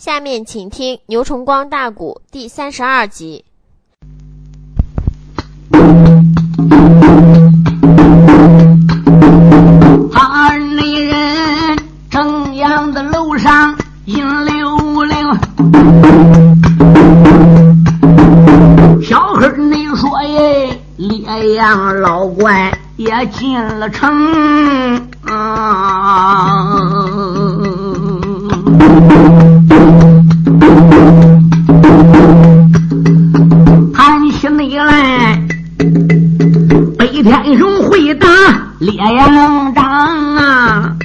下面请听《牛崇光大鼓》第三十二集。二内人正阳的楼上引溜溜，小黑你说耶，烈阳老怪也进了城。啊英雄会打烈阳掌啊！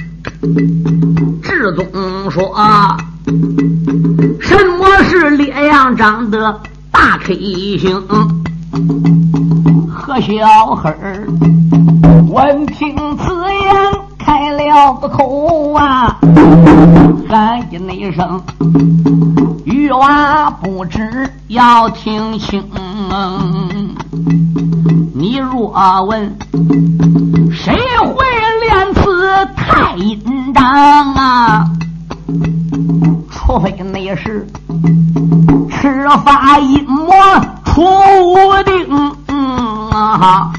志宗说：“什么是烈阳掌的大 K 星？”何小黑儿闻听此言。开了个口啊，喊一声，玉娃不知要听清。你若问谁会练此太阴掌啊？除非那是赤发阴魔出定啊！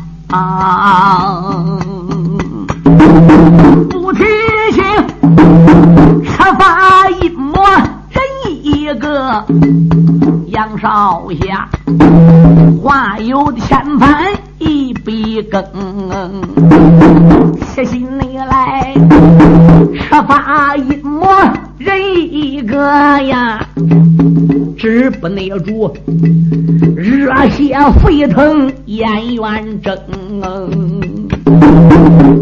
不提醒，吃发阴魔人一个，杨少侠话有千番一笔更，写信你来，吃发阴魔人一个呀，只不内住，热血沸腾眼圆睁。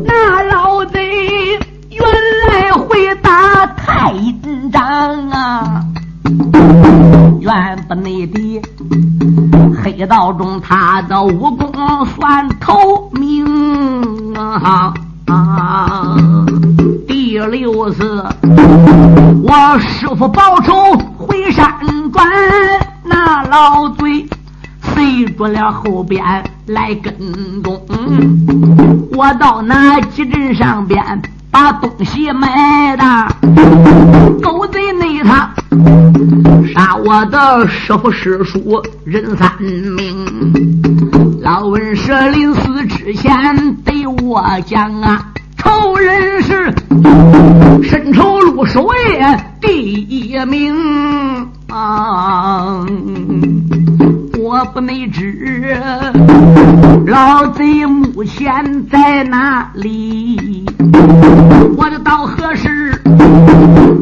那老贼原来会打太阴掌啊！原本内的黑道中他的武功算透明啊！第六次，我师傅报仇回山转，那老贼。随着了后边来跟踪，我到那集镇上边把东西买的，狗贼那他杀我的师傅师叔人三命，老文舍临死之前对我讲啊，仇人是深仇路守夜第一名啊。我不没知，老贼目前在哪里？我的到何时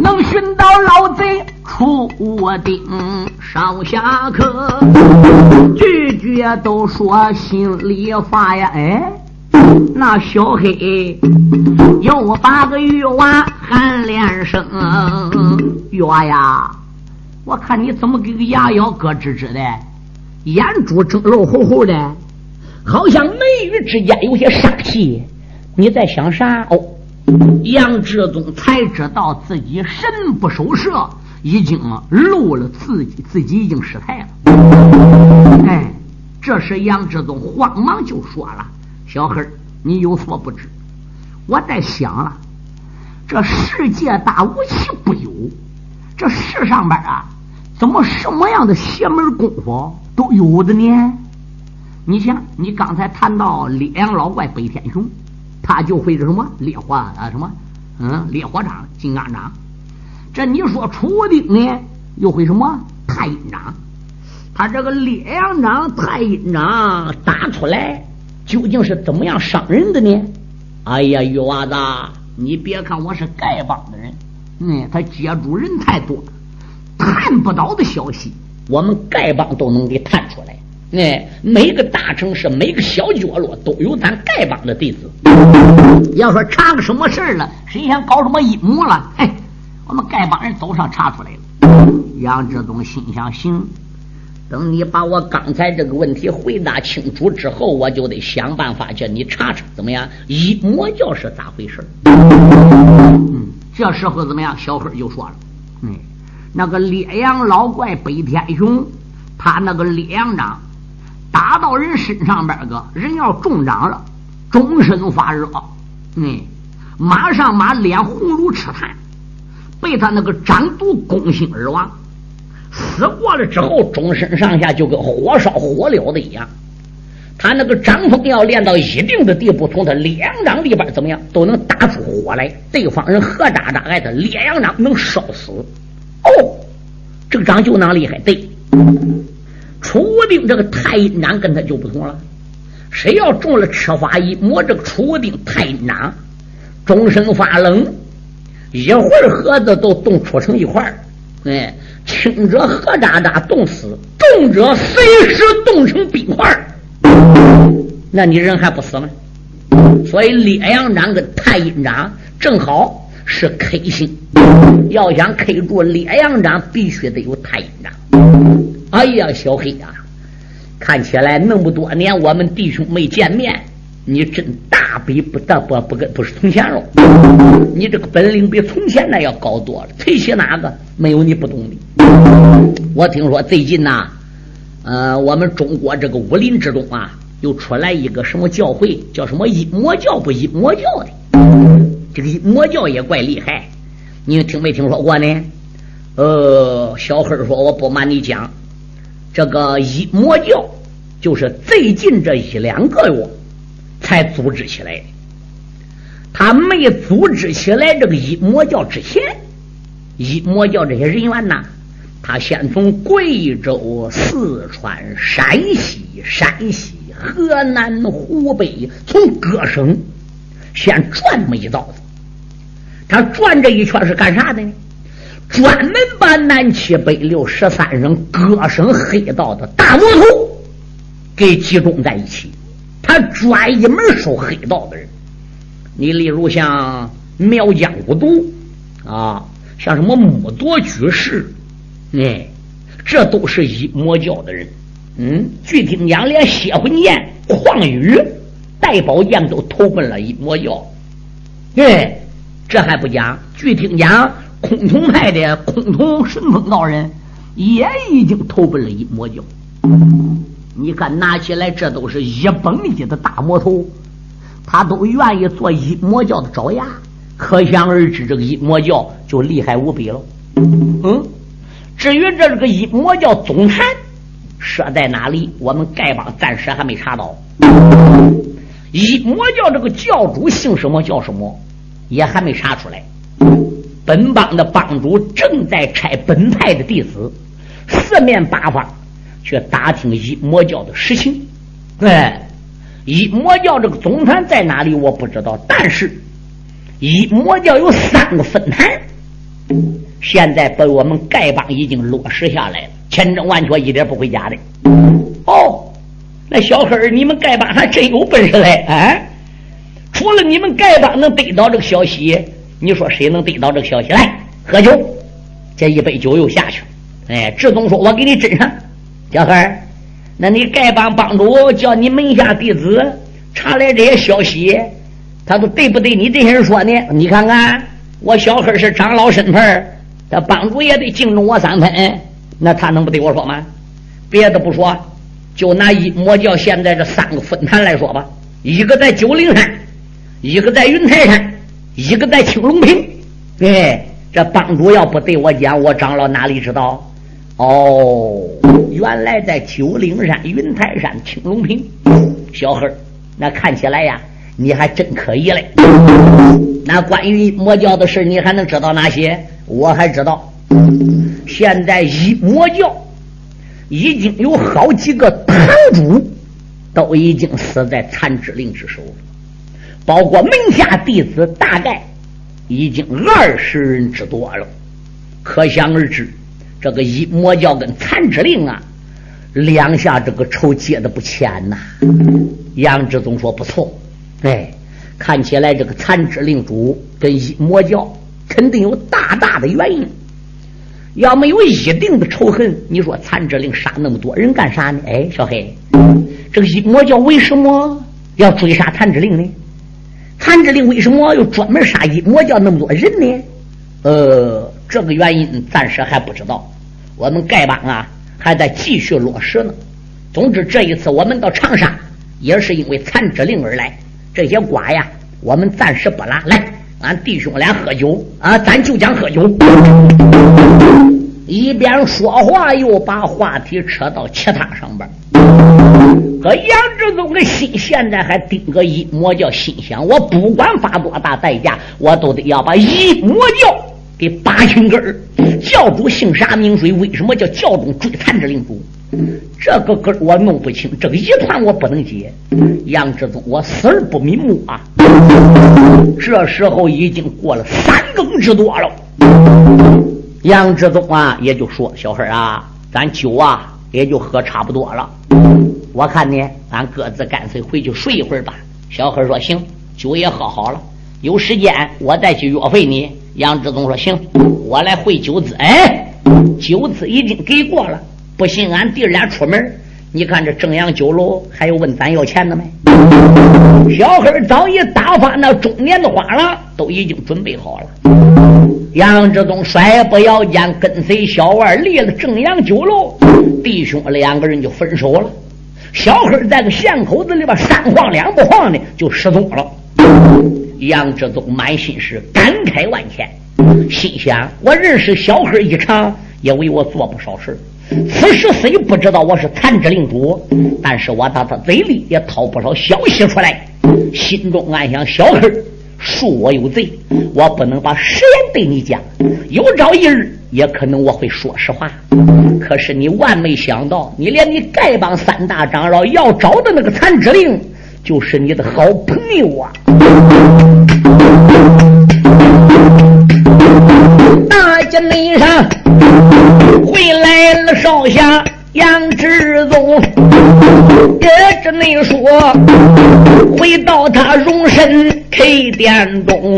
能寻到老贼出丁？上下课句句都说心里话呀！哎，那小黑又把个玉娃喊连声，玉娃呀，我看你怎么给个牙咬咯吱吱的。眼珠睁肉乎乎的，好像眉宇之间有些杀气。你在想啥？哦，杨志宗才知道自己神不守舍，已经露了自己，自己已经失态了。哎，这时杨志宗慌忙就说了：“小黑你有所不知，我在想了，这世界大无奇不有，这世上边啊，怎么什么样的邪门功夫？”都有的呢，你想，你刚才谈到烈阳老怪北天雄，他就会是什么烈火啊什么，嗯，烈火掌、金刚掌。这你说楚丁呢，又会什么太阴掌？他这个烈阳掌、太阴掌打出来，究竟是怎么样伤人的呢？哎呀，玉娃子，你别看我是丐帮的人，嗯，他接触人太多，探不到的消息。我们丐帮都能给探出来，哎，每个大城市、每个小角落都有咱丐帮的弟子。要说查个什么事儿了，谁想搞什么阴谋了？嘿，我们丐帮人走上查出来了。杨志东心想：行，等你把我刚才这个问题回答清楚之后，我就得想办法叫你查查，怎么样？一魔教是咋回事？嗯，这时候怎么样？小黑就说了，嗯。那个烈阳老怪北天雄，他那个烈阳掌打到人身上边个，人要中掌了，终身发热，嗯，马上马脸红如赤炭，被他那个掌毒攻心而亡。死过了之后，终身上下就跟火烧火燎的一样。他那个掌风要练到一定的地步，从他两掌里边怎么样都能打出火来，对方人何渣渣挨他两掌能烧死。哦，这个掌就那厉害。对，楚无定这个太阴掌跟他就不同了。谁要中了赤法一摸这个楚无定太阴掌，终身发冷，一会儿盒子都冻出成一块儿。哎，轻者何渣渣冻死，重者随时冻成冰块儿。那你人还不死吗？所以烈阳掌跟太阴掌正好是 K 星，要想 K 住烈阳掌，必须得有太阴掌。哎呀，小黑呀，看起来那么多年我们弟兄没见面，你真大比不得不不跟不是从前喽？你这个本领比从前那要高多了。推起哪个没有你不懂的？我听说最近呐。呃，我们中国这个武林之中啊，又出来一个什么教会，叫什么阴魔教不阴魔教的？这个阴魔教也怪厉害，你听没听说过呢？呃，小黑说，我不瞒你讲，这个阴魔教就是最近这一两个月才组织起来的。他没组织起来这个一魔教之前，一魔教这些人员呐。他先从贵州、四川、山西、山西、河南、湖北，从各省先转么一道子。他转这一圈是干啥的呢？专门把南七北六十三省各省黑道的大魔头给集中在一起。他专一门收黑道的人。你例如像苗疆五毒啊，像什么木多居士。哎，这都是一魔教的人。嗯，据听讲，连血魂剑、旷宇、戴宝剑都投奔了一魔教。哎，这还不讲，据听讲，崆峒派的崆峒顺风道人也已经投奔了一魔教。你看，拿起来，这都是一本一的大魔头，他都愿意做一魔教的爪牙，可想而知，这个一魔教就厉害无比了。嗯。至于这个一魔教总坛设在哪里，我们丐帮暂时还没查到。一魔教这个教主姓什么叫什么，也还没查出来。本帮的帮主正在拆本派的弟子，四面八方去打听一魔教的实情。哎，一魔教这个总坛在哪里，我不知道。但是一魔教有三个分坛。现在被我们丐帮已经落实下来了，千真万确，一点不会假的。哦，那小黑儿，你们丐帮还真有本事嘞！哎，除了你们丐帮能得到这个消息，你说谁能得到这个消息？来喝酒，这一杯酒又下去。哎，志东说：“我给你斟上。”小黑，那你丐帮帮主叫你门下弟子查来这些消息，他都对不对你这些人说呢？你看看，我小黑是长老身份这帮主也得敬重我三分，那他能不对我说吗？别的不说，就拿一魔教现在这三个分坛来说吧，一个在九灵山，一个在云台山，一个在青龙坪。哎，这帮主要不对我讲，我长老哪里知道？哦，原来在九灵山、云台山、青龙坪。小黑那看起来呀，你还真可以嘞。那关于魔教的事，你还能知道哪些？我还知道，现在一魔教已经有好几个堂主都已经死在残之令之手了，包括门下弟子，大概已经二十人之多了。可想而知，这个一魔教跟残之令啊，两下这个仇结的不浅呐。杨志宗说不错，哎，看起来这个残之令主跟一魔教。肯定有大大的原因，要没有一定的仇恨，你说残之令杀那么多人干啥呢？哎，小黑，这个一魔教为什么要追杀残之令呢？残之令为什么又专门杀阴魔教那么多人呢？呃，这个原因暂时还不知道，我们丐帮啊还在继续落实呢。总之，这一次我们到长沙也是因为残之令而来，这些瓜呀，我们暂时不拉来。俺弟兄俩喝酒啊，咱就讲喝酒。一边说话，又把话题扯到其他上边。可杨志忠的心现在还盯个一魔教心想：我不管花多大代价，我都得要把一魔教给拔清根儿。教主姓啥名谁？为什么叫教中追残之领主？这个根我弄不清，这个一团我不能解。杨志忠，我死而不瞑目啊！这时候已经过了三更之多了。杨志忠啊，也就说：“小孩啊，咱酒啊也就喝差不多了。我看呢，俺各自干脆回去睡一会儿吧。”小孩说：“行，酒也喝好了，有时间我再去约会你。”杨志忠说：“行，我来汇酒资。”哎，酒资已经给过了。不信，俺弟俩出门，你看这正阳酒楼还有问咱要钱的没？小黑早已打发那中年的花郎，都已经准备好了。杨志忠甩不要紧，跟随小万离了正阳酒楼，弟兄两个人就分手了。小黑在个巷口子里边三晃两不晃的就失踪了。杨志宗满心是感慨万千，心想：我认识小黑一场，也为我做不少事此时虽不知道我是残肢令主，但是我打他嘴里也掏不少消息出来，心中暗想：小黑恕我有罪，我不能把实言对你讲。有朝一日，也可能我会说实话。可是你万没想到，你连你丐帮三大长老要找的那个残肢令，就是你的好朋友啊！大街内上。回来了，少侠杨志宗，也只能说回到他容身 K 店中，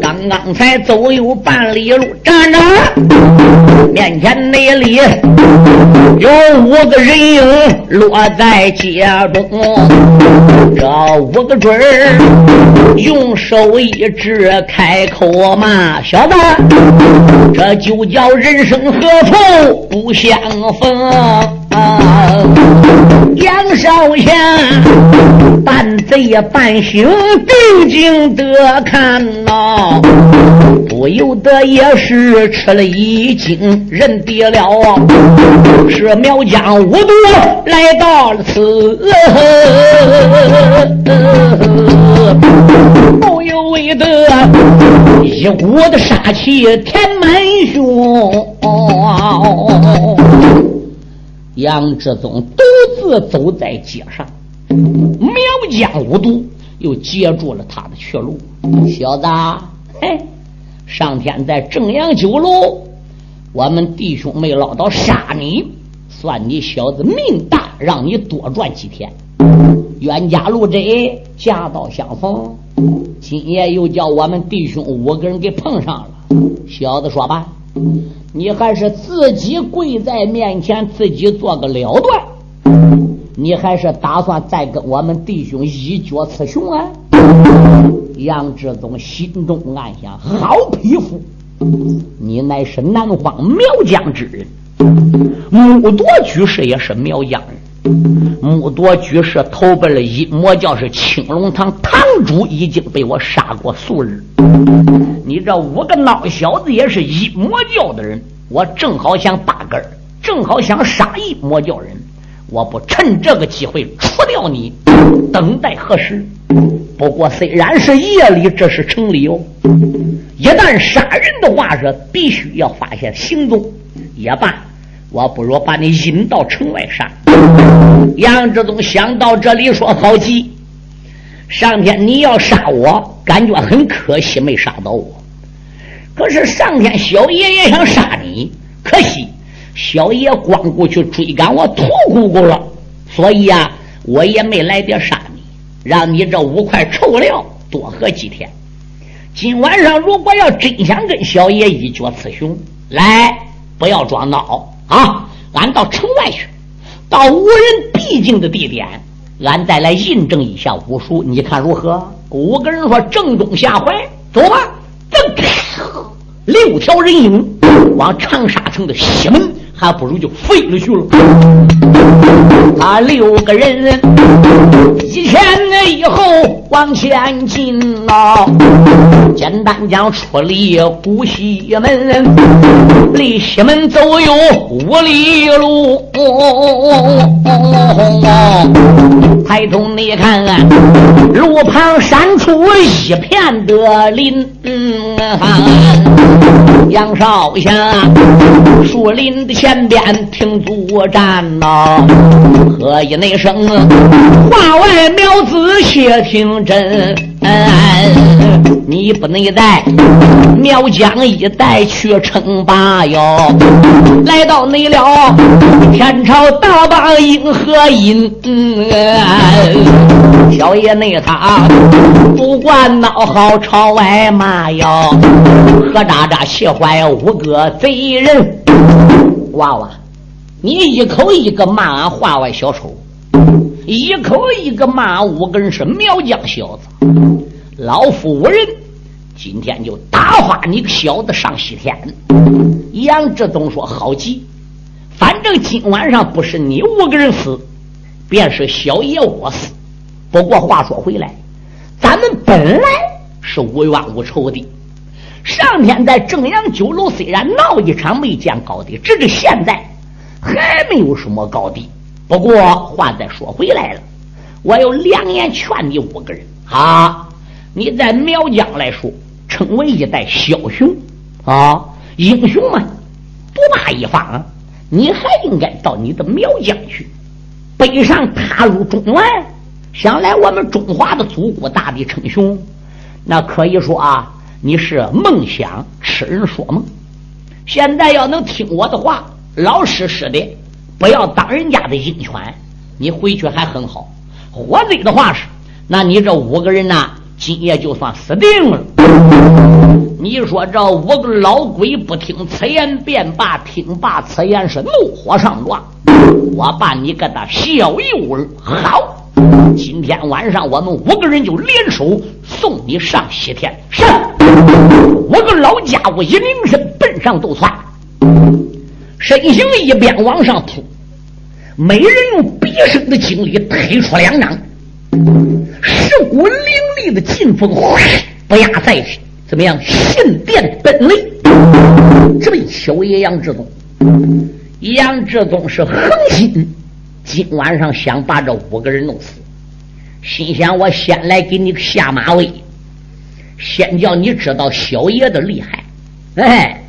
刚刚才走有半里路，站着面前那里有五个人影落在街中，这五个准儿用手一指，开口骂小子，这就叫人生何处不相逢。杨少侠半贼半醒，定睛的看呐，不由得也是吃了一惊，认得了是苗疆五毒来到了此，不由为得一股的杀气填满胸。杨志宗独自走在街上，苗疆五毒又截住了他的去路。小子，嘿，上天在正阳酒楼，我们弟兄没捞到杀你，算你小子命大，让你多赚几天。冤家路窄，夹道相逢，今夜又叫我们弟兄五个人给碰上了。小子，说吧。你还是自己跪在面前，自己做个了断。你还是打算再跟我们弟兄一决雌雄啊？杨志宗心中暗想：好匹夫，你乃是南方苗疆之人，木铎居士也是苗疆人。木多居士投奔了阴魔教，是青龙堂堂主，已经被我杀过数日。你这五个孬小子也是阴魔教的人，我正好想打根儿，正好想杀一魔教人，我不趁这个机会除掉你，等待何时？不过虽然是夜里，这是城里哦。一旦杀人的话，是必须要发现行踪。也罢，我不如把你引到城外杀。杨志忠想到这里，说：“好急。”上天，你要杀我，感觉很可惜，没杀到我。可是上天，小爷也想杀你，可惜小爷光顾去追赶我屠姑姑了，所以呀，我也没来得杀你，让你这五块臭料多喝几天。今晚上如果要真想跟小爷一决雌雄，来，不要装孬啊！俺到城外去，到无人必经的地点。俺再来印证一下武术，你看如何？五个人说：“正中下怀，走吧！”六条人影往长沙城的西门还不如就废了去了。他六个人一前一后往前进啊，简单讲出离古西门，离西门走有五里路。抬头你看，路旁闪出一片的林。杨少侠，树林的前边停住站呐，喝一那声，话外苗子且听真，你不能带苗疆一带去称霸哟。来到你了，天朝大王应何因？小爷那他不管闹好朝外骂哟，何渣渣气坏五个贼人。娃娃，你一口一个骂俺话外小丑，一口一个骂五根是苗疆小子。老夫无人，今天就打发你个小子上西天。杨志东说：“好极，反正今晚上不是你五个人死，便是小爷我死。不过话说回来，咱们本来是无冤无仇的。上天在正阳酒楼虽然闹一场没见高低，直至现在还没有什么高低。不过话再说回来了，我有良言劝你五个人啊！你在苗疆来说，称为一代枭雄啊，英雄嘛，独霸一方。你还应该到你的苗疆去，北上踏入中原，想来我们中华的祖国大地称雄，那可以说啊。你是梦想痴人说梦，现在要能听我的话，老实实的，不要当人家的鹰犬，你回去还很好。或者的话是，那你这五个人呐，今夜就算死定了。你说这五个老鬼不听此言便罢，听罢此言是怒火上撞，我把你给他小一味好。今天晚上我们五个人就联手送你上西天。上五个老家伙一拧身奔上斗窜，身形一边往上扑，每人用毕生的精力推出两掌，十股凌厉的劲风不压在怎么样？信电奔雷，这位小爷杨志宗，杨志宗是恒心。今晚上想把这五个人弄死，心想我先来给你下马威，先叫你知道小爷的厉害。哎，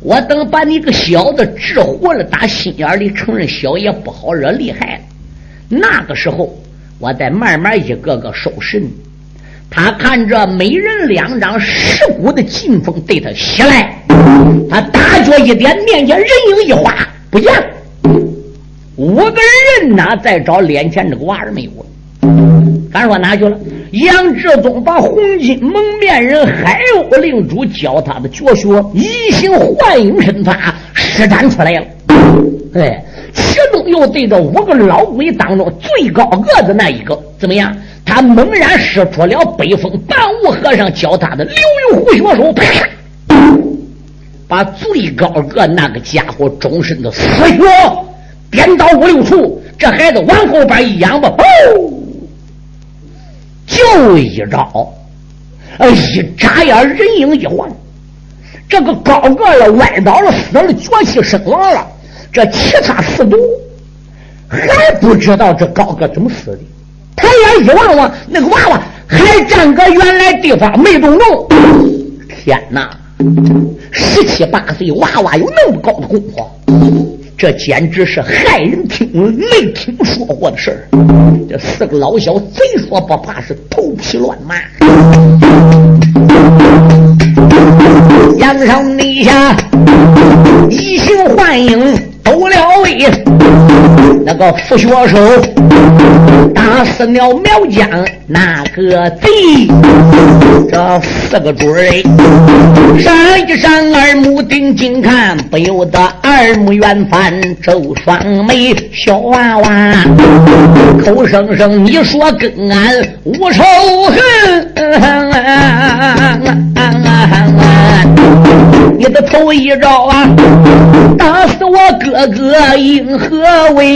我等把你个小子治活了，打心眼里承认小爷不好惹，厉害了。那个时候，我再慢慢一个个收拾你。他看着每人两张十股的劲风对他袭来，他大脚一点，面前人影一划，不见了。五个人哪再找脸前这个娃儿没有了？敢说哪去了？杨志宗把红巾蒙面人海鸥令主教他的绝学移形换影身法施展出来了。哎，其中又对着五个老鬼当中最高个子那一个怎么样？他猛然使出了北风半悟和尚教他的流云虎血手，啪，把最高个那个家伙终身的死穴。颠倒五六处，这孩子往后边一仰吧，哦，就一招，哎，一眨眼，人影一晃，这个高个了歪倒了，死了，绝气身亡了。这其他四毒还不知道这高个怎么死的。抬眼一望望，那个娃娃还站搁原来地方没动动。天哪，十七八岁娃娃有那么高的功夫？这简直是骇人听闻、没听说过的事儿。这四个老小贼说不怕，是头皮乱麻。杨上内下，移形换影，抖了位。那个副学生打死了苗疆那个贼。这四个准儿，闪一闪，耳目定睛看，不由得。耳目圆翻，皱双眉，小娃娃口声声你说跟俺无仇恨，你的头一招啊，打死我哥哥因何为？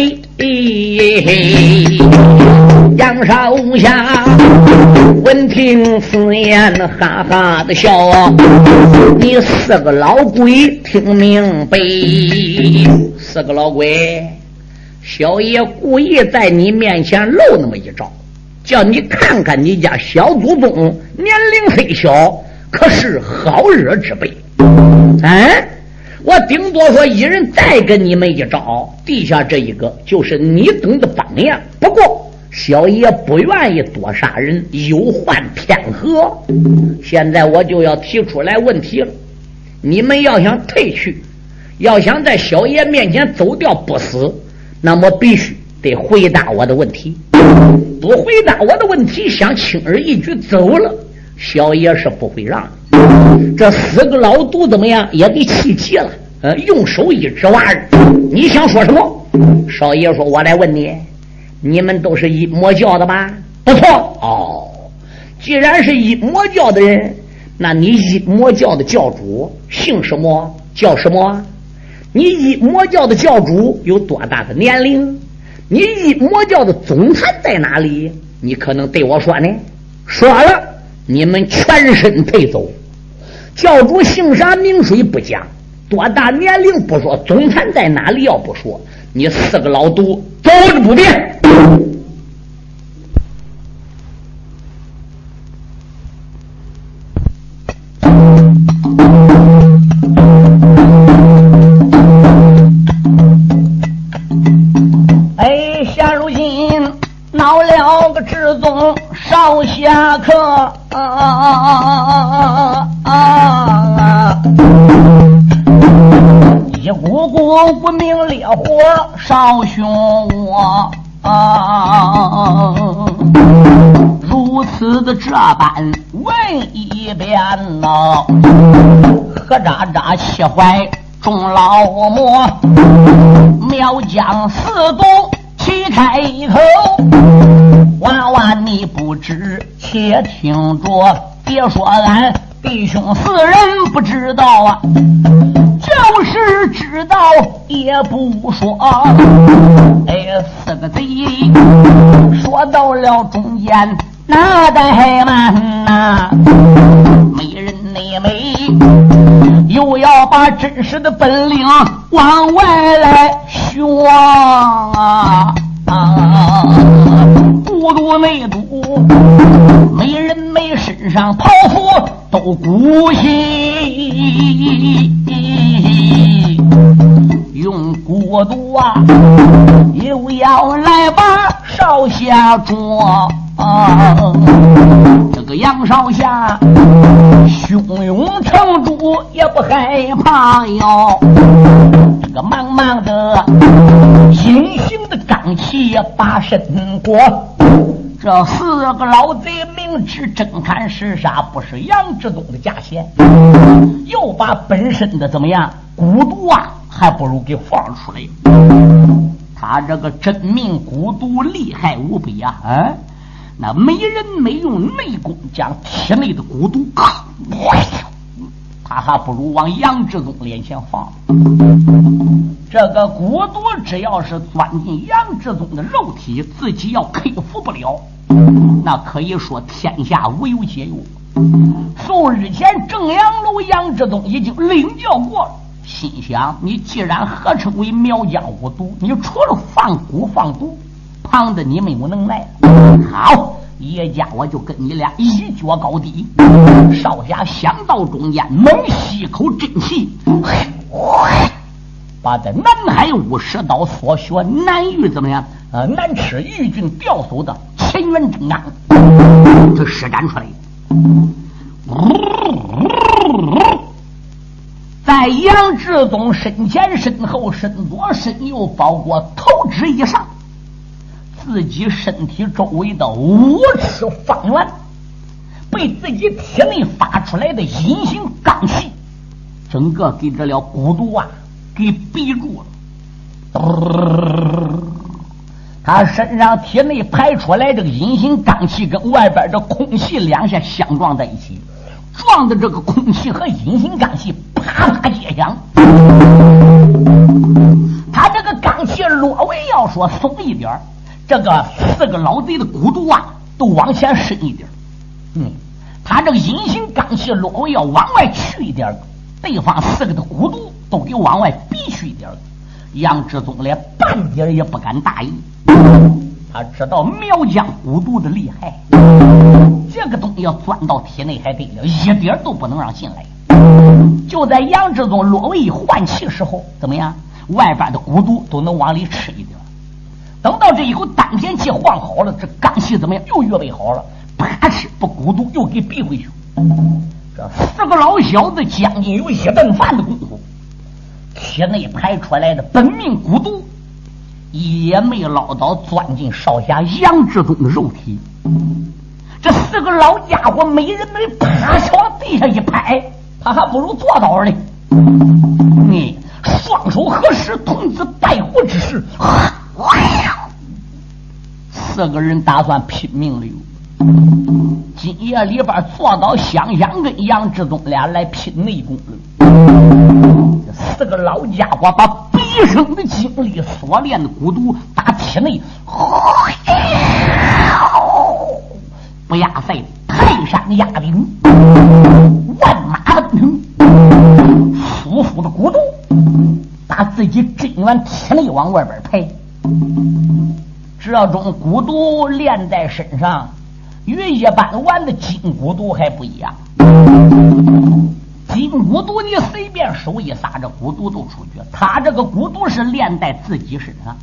杨少侠闻听此言，哈哈的笑。你四个老鬼，听明白？四个老鬼，小爷故意在你面前露那么一招，叫你看看你家小祖宗年龄虽小，可是好惹之辈。哎。我顶多说一人再跟你们一招，地下这一个就是你等的榜样。不过小爷不愿意多杀人，有患天和。现在我就要提出来问题了：你们要想退去，要想在小爷面前走掉不死，那么必须得回答我的问题。不回答我的问题，想轻而易举走了，小爷是不会让。这四个老毒怎么样？也给气急了。呃，用手一指娃儿，你想说什么？少爷说：“我来问你，你们都是一魔教的吧？不错。哦，既然是一魔教的人，那你一魔教的教主姓什么？叫什么？你一魔教的教主有多大的年龄？你一魔教的总坛在哪里？你可能对我说呢？说了，你们全身退走。”教主姓啥名谁不讲，多大年龄不说，总坛在哪里要不说，你四个老都走着不变。明烈火烧胸窝，如此的这般问一遍呐，何喳喳气坏众老魔，妙将四毒齐开口。娃娃，你不知，且听着，别说俺弟兄四人不知道啊，就是知道也不说。哎，四个贼说到了中间，哪怠慢呐？没人内美，又要把真实的本领往外来学啊！孤独内毒，没人没身上袍服都孤稀，用孤独啊，又要来把少侠捉。这个杨少侠胸勇成竹，也不害怕哟。这个茫茫的隐形的罡气把身过。这四个老贼明知真看是杀不是杨志东的家线，又把本身的怎么样孤独啊，还不如给放出来。他这个真命蛊毒厉害无比啊！嗯。那没人没用内功将体内的蛊毒，他还不如往杨志宗脸前放。这个蛊毒只要是钻进杨志宗的肉体，自己要克服不了，那可以说天下无有解药。数日前正阳楼杨志宗已经领教过了，心想：你既然合称为苗家五毒，你除了放蛊放毒。旁的你没有能耐，好，叶家我就跟你俩一决高低。少侠想到中间，猛吸一口真气，把这南海五十刀所学南域怎么样？呃，南池玉郡调走的乾元真阳，就施展出来。杨志宗身前、身后、身左、身右，包括头指以上。自己身体周围的五尺方圆，被自己体内发出来的隐形罡气，整个给这了孤独啊，给逼住了。他身上体内排出来这个阴性瘴气，跟外边这空气两下相撞在一起，撞的这个空气和阴性瘴气啪啪接响。他这个瘴气略微要说松一点这个四个老贼的骨头啊都往前伸一点嗯，他这个阴性瘴气略微要往外去一点对方四个的骨头都给往外逼去一点杨志宗连半点也不敢大意，他知道苗疆骨毒的厉害，这个东西要钻到体内还得了，一点都不能让进来。就在杨志忠落位换气时候，怎么样？外边的蛊毒都能往里吃一点。等到这以后，丹田气换好了，这刚气怎么样？又预备好了，啪哧把蛊毒又给逼回去。这四个老小子将近有一顿饭的功夫。体内排出来的本命骨毒，也没捞到钻进少侠杨志忠的肉体。这四个老家伙，每人没啪往地下一拍，他还不如坐倒呢。你双手合十，童子拜佛之势，四个人打算拼命了。今夜里边坐到香香跟杨志忠俩来拼内功了。这四个老家伙把毕生的精力所练的蛊毒打体内，不压在泰山压顶，万马奔腾，舒服的蛊毒把自己真元体内往外边排。这种蛊毒练在身上，与一般玩的金蛊毒还不一样。金蛊毒你随便手一撒，这蛊毒都出去。他这个蛊毒是练在自己身上，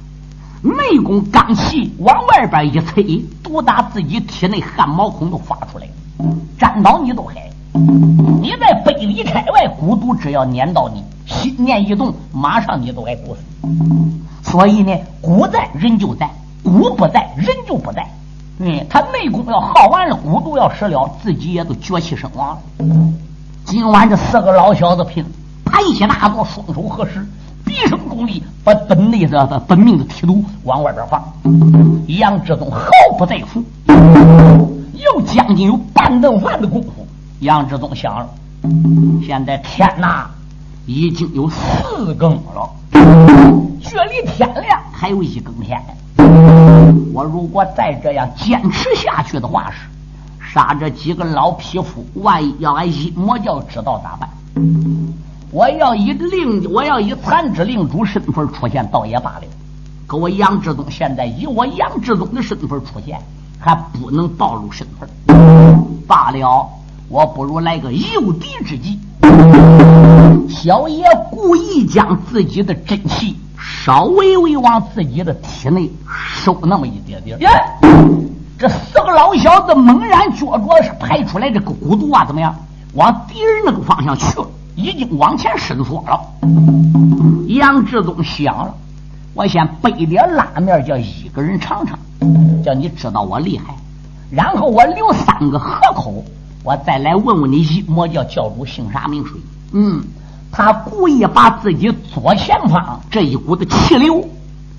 内功刚气往外边一吹，毒打自己体内汗毛孔都发出来了，沾到你都害。你在百里开外，蛊毒只要粘到你，心念一动，马上你都该毒死。所以呢，蛊在人就在，蛊不在人就不在。嗯，他内功要耗完了，蛊毒要失了，自己也都绝气身亡了。今晚这四个老小子拼，盘膝大坐，双手合十，毕生功力把本内的本命的提督往外边放。杨志忠毫不在乎，又将近有半顿饭的功夫。杨志忠想了，现在天呐，已经有四更了，距离天亮还有一更天。我如果再这样坚持下去的话是。杀这几个老匹夫，万一要俺阴魔教知道咋办？我要以令，我要以残肢令主身份出现，倒也罢了。可我杨志忠现在以我杨志忠的身份出现，还不能暴露身份。罢了，我不如来个诱敌之计。小爷故意将自己的真气稍微微往自己的体内收那么一点点。耶这四个老小子猛然觉着是排出来这个骨毒啊，怎么样？往敌人那个方向去了，已经往前伸缩了。杨志忠想了，我先备点拉面，叫一个人尝尝，叫你知道我厉害。然后我留三个合口，我再来问问你一魔教教主姓啥名谁？嗯，他故意把自己左前方这一股子气流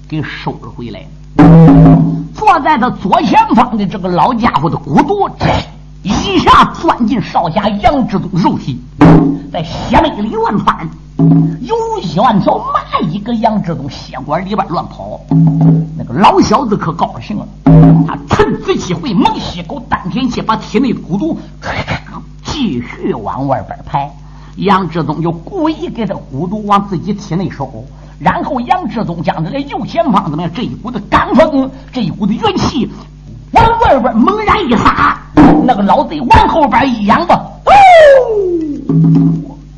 给收了回来。坐在他左前方的这个老家伙的骨头，一下钻进少侠杨志忠肉体，在血脉里乱翻，犹如一万条蚂蚁搁杨志忠血管里边乱跑。那个老小子可高兴了，他趁此机会猛吸口丹田气，把体内的骨头继续往外边排。杨志忠就故意给他骨头往自己体内收。然后杨志忠将这个右前方怎么样？这一股子罡风，这一股子元气往外边猛然一撒，那个老贼往后边一仰吧，哦，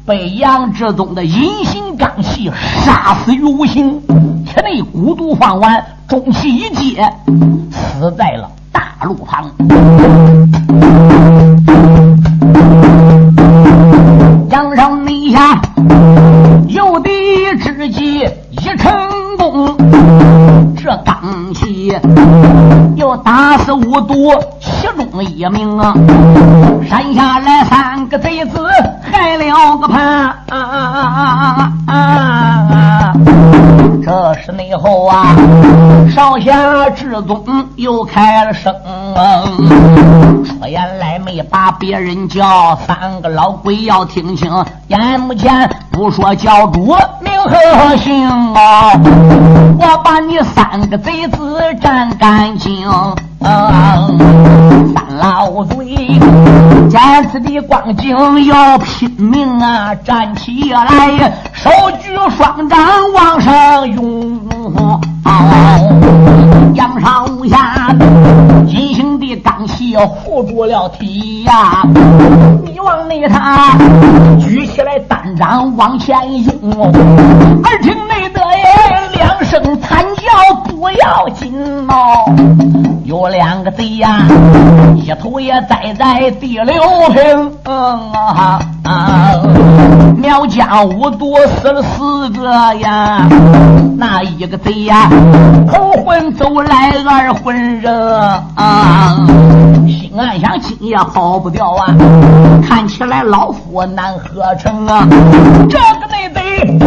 被杨志忠的阴心罡气杀死于无形，体内蛊毒放完，中气一接，死在了大路旁。杨上内下。诱敌之计一成功，这这刚气又打死五毒其中一名啊！山下来三个贼子，害了个潘、啊啊啊啊啊。这是内后啊，少侠志宗又开了声，说原来没把别人叫，三个老鬼要听清，眼目前不说教主和姓啊，我把你三个贼子斩干净。三老贼见此的光景要拼命啊，站起来，手举双掌往上拥，杨上下金的钢器护住了体呀，你往内他举起来单掌往前拥，耳听内得耶两声惨叫不要紧哦。有两个贼呀，一头也栽在第六平。嗯啊啊！苗家五毒死了四个呀，那一个贼呀，头昏走来二魂人啊！心暗想今夜跑不掉啊，看起来老夫难合成啊！这个内贼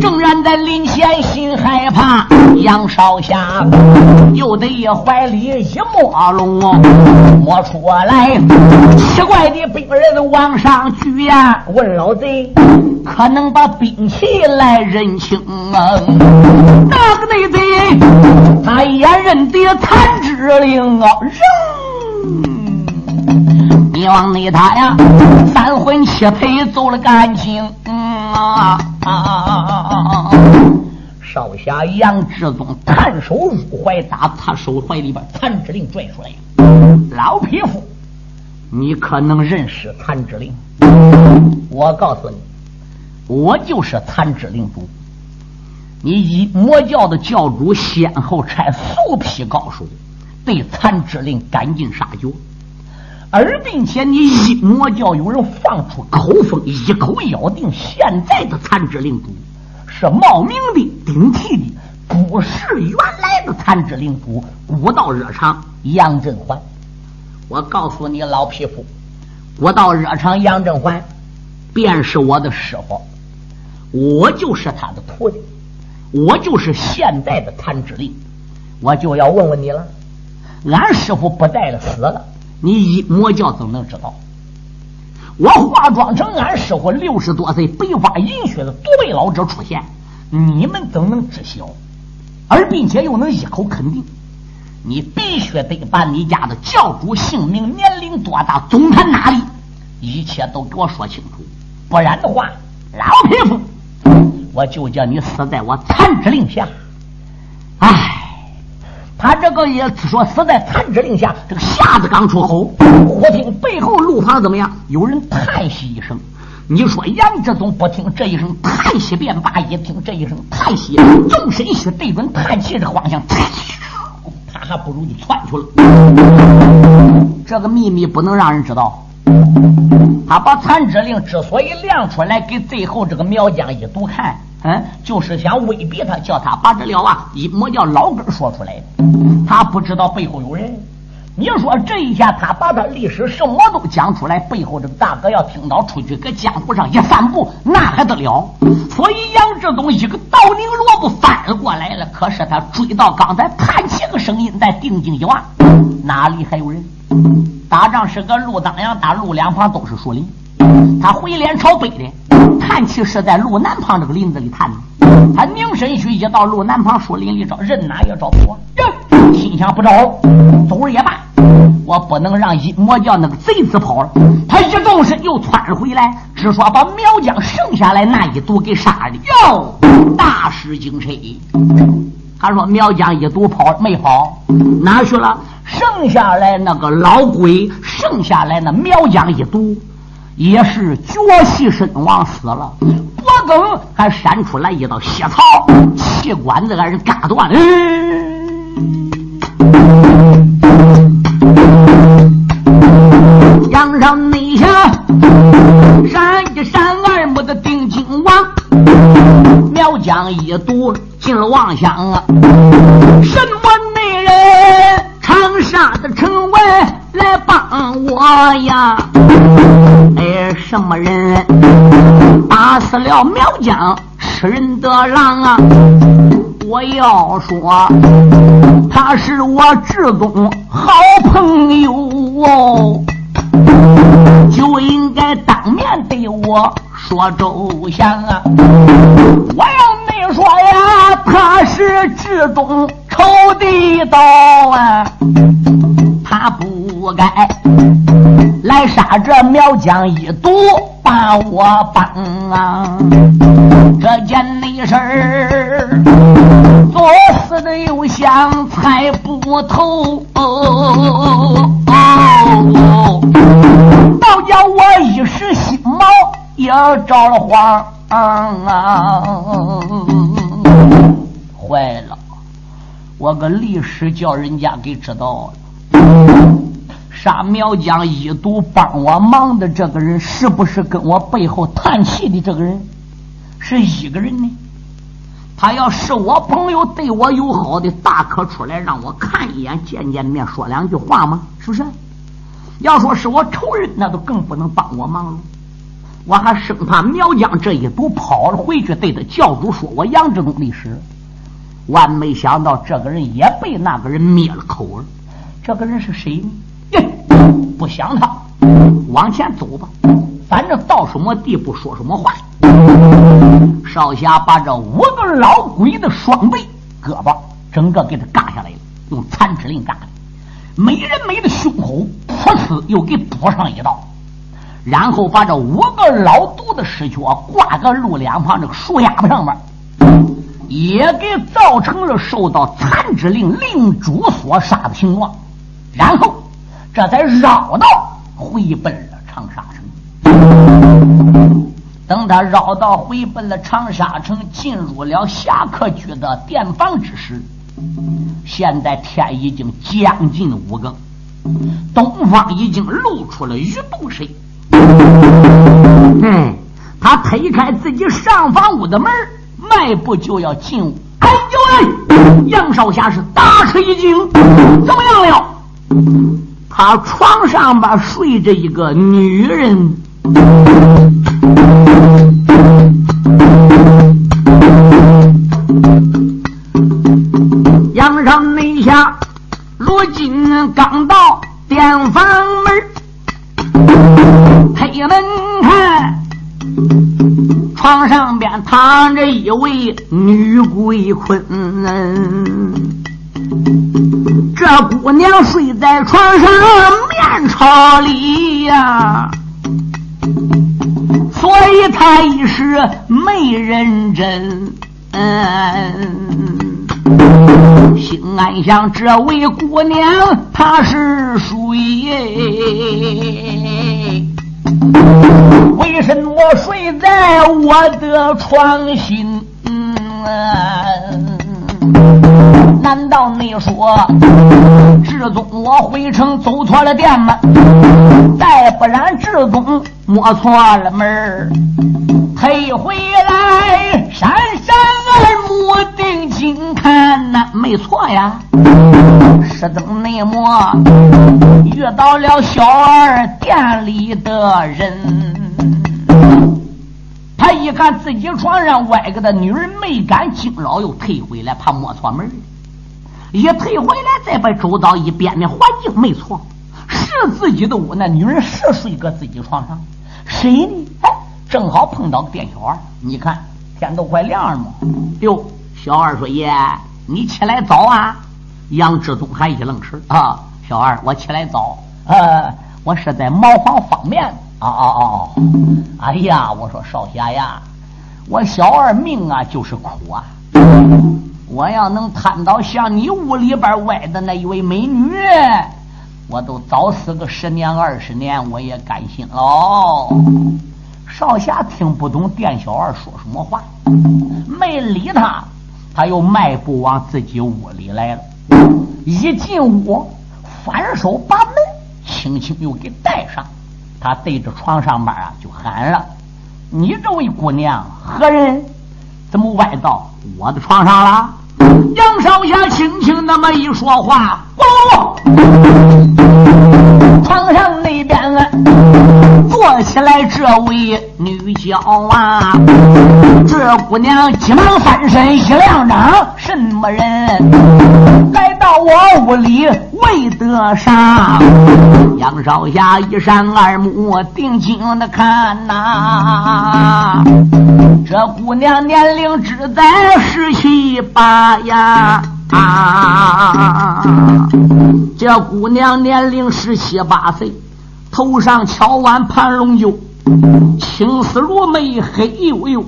正然在临前心害怕，杨少侠又得一怀里。一摸龙，摸出来奇怪的兵人往上举呀！问老贼，可能把兵器来认清啊？那个内贼，他也认得残之令啊！扔！你往内他呀，三魂七魄走了干净。啊啊啊！少侠杨志宗探手入怀，打他手怀里边残志令拽出来。老匹夫，你可能认识残志令？我告诉你，我就是残之令主。你以魔教的教主先后差数批高手对残之令赶尽杀绝，而并且你一魔教有人放出口风，一口咬定现在的残之令主。是冒名的、顶替的，不是原来的残肢领主古道热肠杨振环。我告诉你，老匹夫，古道热肠杨振环便是我的师傅，我就是他的徒弟，我就是现在的残肢令。我就要问问你了，俺师傅不在了，死了，你一魔教怎能知道？我化妆成俺师傅六十多岁白发银雪的独背老者出现，你们怎能知晓？而并且又能一口肯定？你必须得把你家的教主姓名、年龄多大、总坛哪里，一切都给我说清楚。不然的话，老匹夫，我就叫你死在我残之令下。他这个也说死在残之令下，这个匣子刚出口，忽听背后路旁怎么样？有人叹息一声。你说杨志宗不听这一声叹息便罢，一听这一声叹息，纵身须对准叹气的方向，他还不如就窜去了。这个秘密不能让人知道。他把残之令之所以亮出来给最后这个苗疆一读看。嗯，就是想威逼他，叫他把这料啊一摸叫老根说出来。他不知道背后有人。你说这一下，他把他历史什么都讲出来，背后这个大哥要听到出去搁江湖上一散步，那还得了？所以杨志东一个倒拧萝卜翻过来了。可是他追到刚才叹气个声音，再定睛一望，哪里还有人？打仗是个路当阳，打路两旁都是树林。他回脸朝北的。叹气是在路南旁这个林子里叹的，他凝神去一到路南旁树林里找人，哪也找不着。心想不着，走了也罢，我不能让一魔教那个贼子跑了。他一动身又窜了回来，只说把苗疆剩下来那一毒给杀了。哟，大失精神。他说苗疆一毒跑没跑，哪去了？剩下来那个老鬼，剩下来那苗疆一毒。也是脚气身亡死了，脖梗还闪出来一道血槽，气管子还是嘎断。阳上内下，闪一闪二目的定睛王，苗疆一堵进了妄想啊！什么内人长沙的城外来帮我呀？哎，什么人打死了苗疆吃人的狼啊？我要说，他是我志宗好朋友哦，就应该当面对我说周详啊！我要没说呀，他是志宗仇敌刀啊，他不该来杀这苗疆一毒。把我帮啊！这件内事儿，作死的又想猜不透，倒叫我一时心毛也着了慌！坏了，我个历史叫人家给知道了。杀苗疆一毒帮我忙的这个人，是不是跟我背后叹气的这个人是一个人呢？他要是我朋友，对我友好的，大可出来让我看一眼、见见面、说两句话吗？是不是？要说是我仇人，那都更不能帮我忙了。我还生怕苗疆这一毒跑了回去，对着教主说我杨志忠历史。万没想到，这个人也被那个人灭了口了。这个人是谁呢？不想他，往前走吧。反正到什么地步说什么话。少侠把这五个老鬼的双臂、胳膊整个给他嘎下来了，用残肢令嘎的，美人美的胸口噗呲又给补上一刀，然后把这五个老毒的尸脚挂个路两旁这个树丫子上面，也给造成了受到残肢令令主所杀的情况，然后。这才绕道回奔了长沙城。等他绕道回奔了长沙城，进入了侠客居的店房之时，现在天已经将近五更，东方已经露出了鱼肚水。嗯，他推开自己上房屋的门，迈步就要进屋。哎呦喂！杨少侠是大吃一惊，怎么样了？他床上边睡着一个女人，阳上内下，如今刚到店房门，推门看，床上边躺着一位女鬼魂。这姑娘睡在床上面朝里呀，所以她一时没认真。嗯心暗想：这位姑娘她是谁？为什么睡在我的床心？嗯难道你说志宗我回城走错了店吗？再不然志宗摸错了门儿退回来山山二目定睛看呐，没错呀，是等内摸遇到了小二店里的人。他一看自己床上歪个的女人，没敢惊扰，又退回来，怕摸错门一退回来，再把周遭一遍的环境，没错，是自己的屋。那女人是睡搁自己床上，谁呢？哎，正好碰到店小二。你看天都快亮了嘛。哟，小二说：“爷，你起来早啊？”杨志忠还一愣神啊。小二，我起来早，呃，我是在茅房方便。哦哦哦！哎呀，我说少侠呀，我小二命啊就是苦啊！我要能贪到像你屋里边歪的那一位美女，我都早死个十年二十年，我也甘心喽。少侠听不懂店小二说什么话，没理他，他又迈步往自己屋里来了。一进屋，反手把门轻轻又给带上。他对着床上边啊，就喊了：“你这位姑娘何人？怎么歪到我的床上了？”杨少侠轻轻那么一说话，咣，床上那边啊，坐起来这位女娇啊，这姑娘急忙翻身一亮掌，什么人来到我屋里为得啥？杨少侠一扇二目定睛的看呐，这姑娘年龄只在十七八呀。啊！这姑娘年龄十七八岁，头上翘弯盘龙髫，青丝如眉黑黝黝，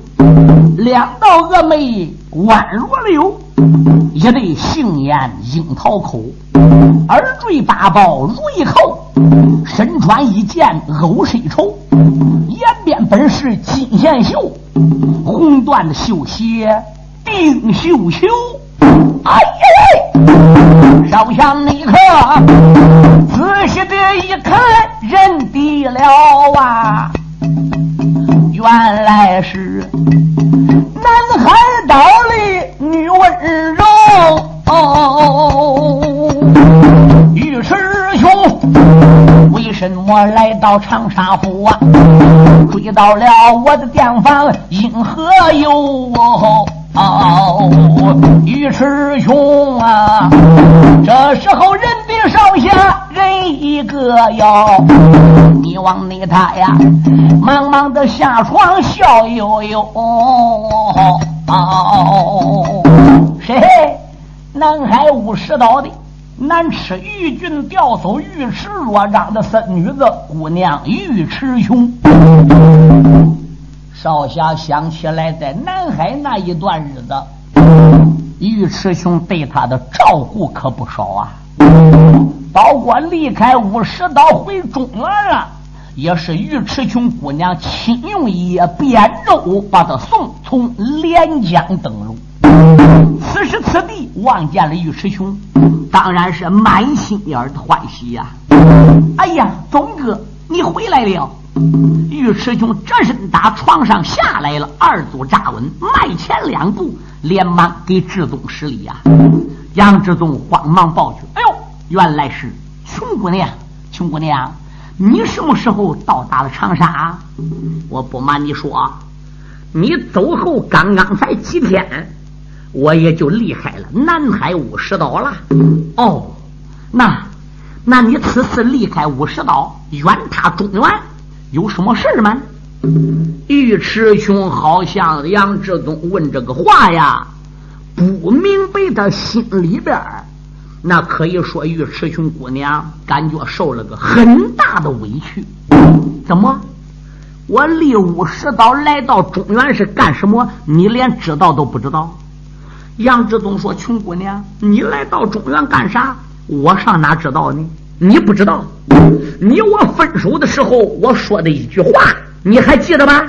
两道峨眉弯若柳，一对杏眼樱桃口，耳坠八宝如意扣，身穿一件欧身绸，颜边本是金线绣，红缎的绣鞋定绣球。哎呀！烧香那刻，仔细的一看，认得了啊，原来是南海岛的女温柔。玉师兄，为什么来到长沙府啊？追到了我的店房，因何有？哦，尉迟兄啊，这时候人比少下人一个哟，你往那他呀，忙忙的下床笑悠悠。哦，哦谁？南海五十岛的南池玉郡调走尉迟若章的孙女子姑娘尉迟雄。少侠想起来，在南海那一段日子，尉迟兄对他的照顾可不少啊。包括离开乌石岛回中原了，也是尉迟琼姑娘亲用叶扁舟把他送从连江登陆。此时此地望见了尉迟雄，当然是满心眼的欢喜呀。哎呀，宗哥，你回来了。尉迟兄，这身打床上下来了，二足扎稳，迈前两步，连忙给志宗施礼呀。杨志宗慌忙报去：“哎呦，原来是琼姑娘，琼姑娘，你什么时候到达了长沙？我不瞒你说，你走后刚刚才几天，我也就离开了南海五十岛了。哦，那，那你此次离开五十岛，远踏中原？”有什么事吗？尉迟兄好像杨志宗问这个话呀，不明白他心里边那可以说尉迟兄姑娘感觉受了个很大的委屈。怎么？我立五十岛来到中原是干什么？你连知道都不知道？杨志宗说：“穷姑娘，你来到中原干啥？我上哪知道呢？”你不知道，你我分手的时候我说的一句话，你还记得吗？